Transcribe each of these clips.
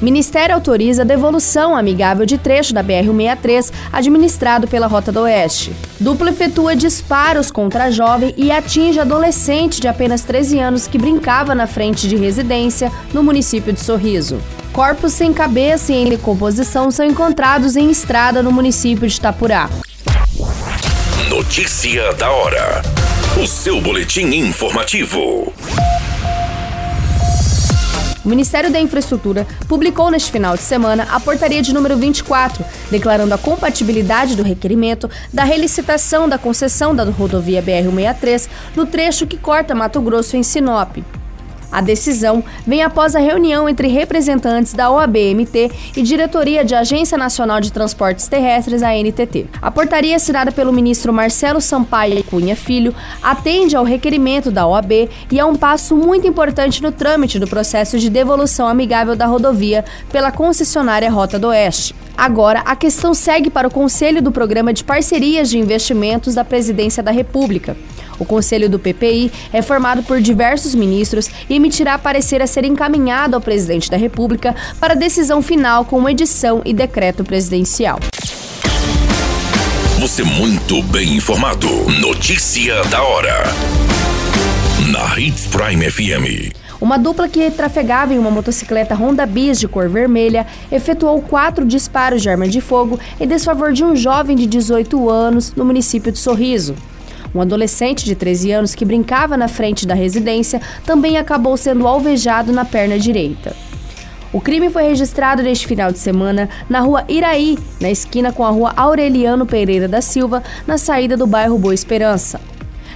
Ministério autoriza devolução amigável de trecho da BR-163 administrado pela Rota do Oeste. Dupla efetua disparos contra jovem e atinge adolescente de apenas 13 anos que brincava na frente de residência no município de Sorriso. Corpos sem cabeça e em decomposição são encontrados em estrada no município de Itapurá. Notícia da hora. O seu boletim informativo. O Ministério da Infraestrutura publicou neste final de semana a portaria de número 24, declarando a compatibilidade do requerimento da relicitação da concessão da rodovia BR-163 no trecho que corta Mato Grosso em Sinop. A decisão vem após a reunião entre representantes da OABMT e diretoria de Agência Nacional de Transportes Terrestres, a NTT. A portaria assinada pelo ministro Marcelo Sampaio Cunha Filho atende ao requerimento da OAB e é um passo muito importante no trâmite do processo de devolução amigável da rodovia pela concessionária Rota do Oeste. Agora, a questão segue para o Conselho do Programa de Parcerias de Investimentos da Presidência da República. O Conselho do PPI é formado por diversos ministros e emitirá parecer a ser encaminhado ao presidente da República para decisão final com edição e decreto presidencial. Você muito bem informado. Notícia da hora. Na Hits Prime FM. Uma dupla que trafegava em uma motocicleta Honda Bis de cor vermelha efetuou quatro disparos de arma de fogo em desfavor de um jovem de 18 anos no município de Sorriso. Um adolescente de 13 anos que brincava na frente da residência também acabou sendo alvejado na perna direita. O crime foi registrado neste final de semana na rua Iraí, na esquina com a rua Aureliano Pereira da Silva, na saída do bairro Boa Esperança.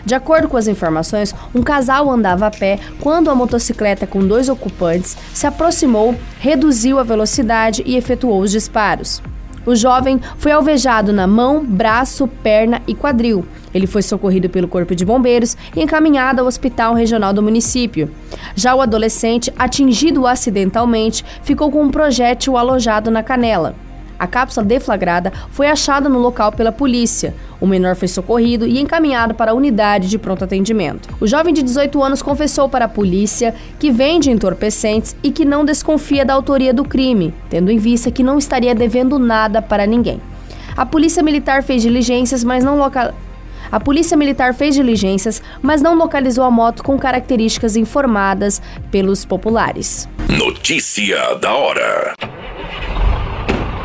De acordo com as informações, um casal andava a pé quando a motocicleta com dois ocupantes se aproximou, reduziu a velocidade e efetuou os disparos. O jovem foi alvejado na mão, braço, perna e quadril. Ele foi socorrido pelo Corpo de Bombeiros e encaminhado ao Hospital Regional do município. Já o adolescente, atingido acidentalmente, ficou com um projétil alojado na canela. A cápsula deflagrada foi achada no local pela polícia. O menor foi socorrido e encaminhado para a unidade de pronto atendimento. O jovem de 18 anos confessou para a polícia que vende entorpecentes e que não desconfia da autoria do crime, tendo em vista que não estaria devendo nada para ninguém. A polícia militar fez diligências, mas não local... A polícia militar fez diligências, mas não localizou a moto com características informadas pelos populares. Notícia da hora.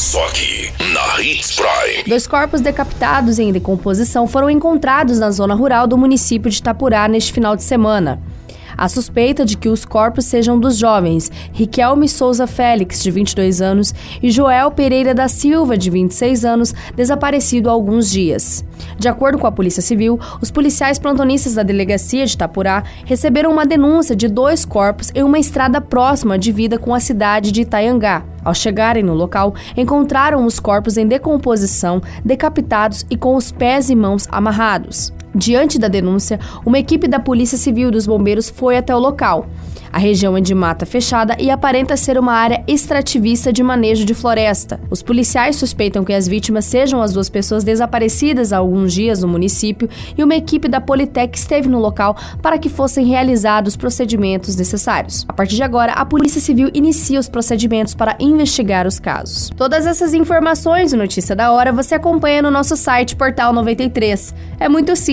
Só aqui, na Hits Prime. Dois corpos decapitados em decomposição foram encontrados na zona rural do município de Itapurá neste final de semana. A suspeita de que os corpos sejam dos jovens Riquelme Souza Félix, de 22 anos, e Joel Pereira da Silva, de 26 anos, desaparecido há alguns dias. De acordo com a Polícia Civil, os policiais plantonistas da delegacia de Itapurá receberam uma denúncia de dois corpos em uma estrada próxima divida com a cidade de Itaiangá. Ao chegarem no local, encontraram os corpos em decomposição, decapitados e com os pés e mãos amarrados. Diante da denúncia, uma equipe da Polícia Civil e dos Bombeiros foi até o local. A região é de mata fechada e aparenta ser uma área extrativista de manejo de floresta. Os policiais suspeitam que as vítimas sejam as duas pessoas desaparecidas há alguns dias no município e uma equipe da Politec esteve no local para que fossem realizados os procedimentos necessários. A partir de agora, a Polícia Civil inicia os procedimentos para investigar os casos. Todas essas informações e notícia da hora você acompanha no nosso site Portal 93. É muito